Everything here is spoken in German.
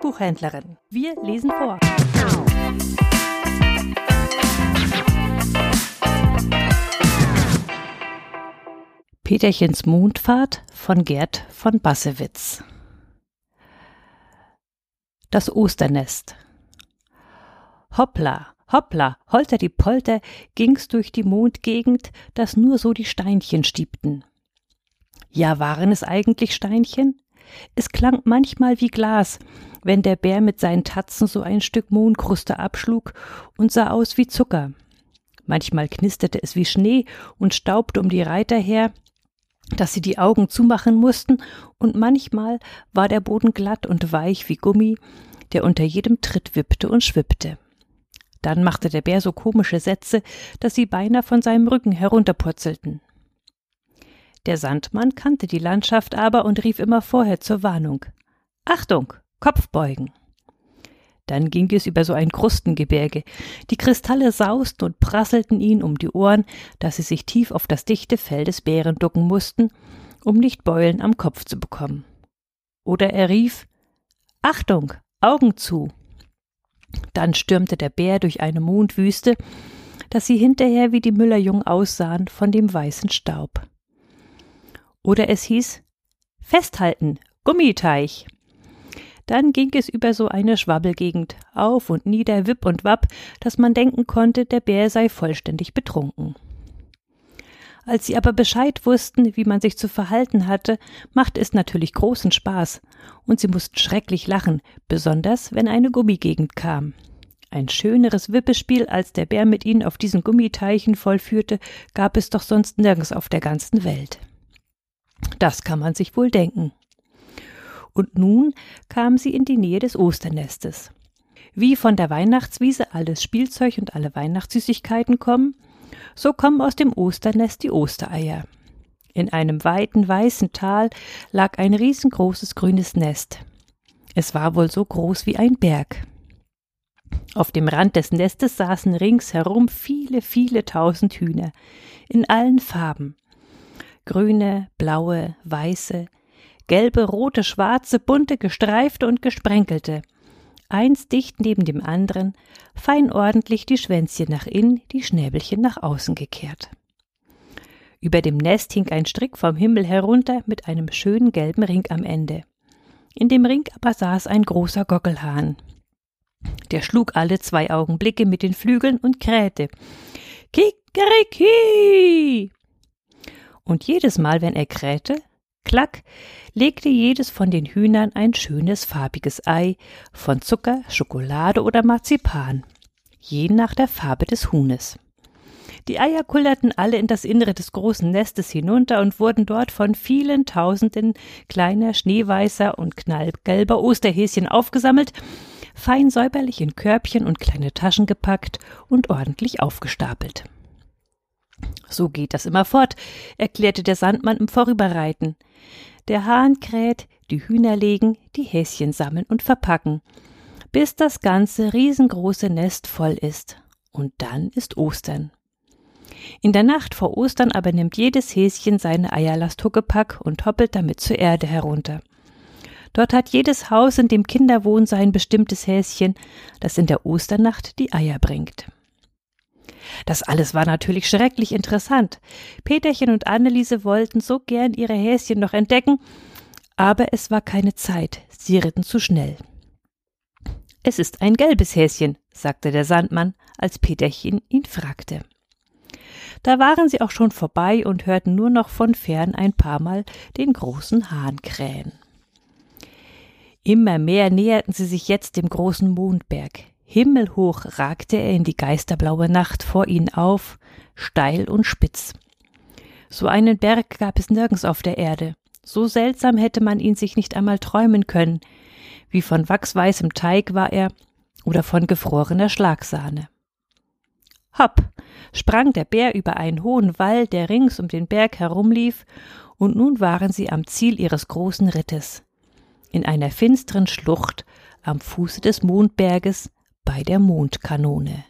Buchhändlerin. Wir lesen vor. Peterchens Mondfahrt von Gerd von Bassewitz Das Osternest Hoppla, hoppla, holter die Polter, ging's durch die Mondgegend, dass nur so die Steinchen stiebten. Ja, waren es eigentlich Steinchen? Es klang manchmal wie Glas, wenn der Bär mit seinen Tatzen so ein Stück Mohnkruste abschlug und sah aus wie Zucker. Manchmal knisterte es wie Schnee und staubte um die Reiter her, dass sie die Augen zumachen mussten, und manchmal war der Boden glatt und weich wie Gummi, der unter jedem Tritt wippte und schwippte. Dann machte der Bär so komische Sätze, dass sie beinahe von seinem Rücken herunterpurzelten. Der Sandmann kannte die Landschaft aber und rief immer vorher zur Warnung Achtung, Kopf beugen. Dann ging es über so ein Krustengebirge. Die Kristalle sausten und prasselten ihn um die Ohren, dass sie sich tief auf das dichte Fell des Bären ducken mussten, um nicht Beulen am Kopf zu bekommen. Oder er rief Achtung, Augen zu. Dann stürmte der Bär durch eine Mondwüste, dass sie hinterher wie die Müllerjungen aussahen von dem weißen Staub. Oder es hieß Festhalten, Gummiteich. Dann ging es über so eine Schwabbelgegend, auf und nieder, wipp und wapp, dass man denken konnte, der Bär sei vollständig betrunken. Als sie aber Bescheid wussten, wie man sich zu verhalten hatte, machte es natürlich großen Spaß, und sie mussten schrecklich lachen, besonders wenn eine Gummigegend kam. Ein schöneres Wippespiel, als der Bär mit ihnen auf diesen Gummiteichen vollführte, gab es doch sonst nirgends auf der ganzen Welt. Das kann man sich wohl denken und nun kam sie in die Nähe des Osternestes. Wie von der Weihnachtswiese alles Spielzeug und alle Weihnachtssüßigkeiten kommen, so kommen aus dem Osternest die Ostereier. In einem weiten weißen Tal lag ein riesengroßes grünes Nest. Es war wohl so groß wie ein Berg. Auf dem Rand des Nestes saßen ringsherum viele, viele tausend Hühner in allen Farben. Grüne, blaue, weiße, gelbe, rote, schwarze, bunte, gestreifte und gesprenkelte. Eins dicht neben dem anderen, fein ordentlich die Schwänzchen nach innen, die Schnäbelchen nach außen gekehrt. Über dem Nest hing ein Strick vom Himmel herunter mit einem schönen gelben Ring am Ende. In dem Ring aber saß ein großer Gockelhahn. Der schlug alle zwei Augenblicke mit den Flügeln und krähte. Kikeriki! Und jedes Mal, wenn er krähte, Klack legte jedes von den Hühnern ein schönes farbiges Ei von Zucker, Schokolade oder Marzipan, je nach der Farbe des Huhnes. Die Eier kullerten alle in das Innere des großen Nestes hinunter und wurden dort von vielen Tausenden kleiner, schneeweißer und knallgelber Osterhäschen aufgesammelt, fein säuberlich in Körbchen und kleine Taschen gepackt und ordentlich aufgestapelt. So geht das immer fort, erklärte der Sandmann im Vorüberreiten. Der Hahn kräht, die Hühner legen, die Häschen sammeln und verpacken, bis das ganze riesengroße Nest voll ist. Und dann ist Ostern. In der Nacht vor Ostern aber nimmt jedes Häschen seine Eierlast Huckepack und hoppelt damit zur Erde herunter. Dort hat jedes Haus, in dem Kinder wohnen, sein bestimmtes Häschen, das in der Osternacht die Eier bringt. Das alles war natürlich schrecklich interessant. Peterchen und Anneliese wollten so gern ihre Häschen noch entdecken, aber es war keine Zeit, sie ritten zu schnell. Es ist ein gelbes Häschen, sagte der Sandmann, als Peterchen ihn fragte. Da waren sie auch schon vorbei und hörten nur noch von fern ein paar Mal den großen Hahn krähen. Immer mehr näherten sie sich jetzt dem großen Mondberg. Himmelhoch ragte er in die geisterblaue Nacht vor ihnen auf, steil und spitz. So einen Berg gab es nirgends auf der Erde. So seltsam hätte man ihn sich nicht einmal träumen können. Wie von wachsweißem Teig war er oder von gefrorener Schlagsahne. Hopp! sprang der Bär über einen hohen Wall, der rings um den Berg herumlief, und nun waren sie am Ziel ihres großen Rittes. In einer finsteren Schlucht am Fuße des Mondberges, bei der Mondkanone.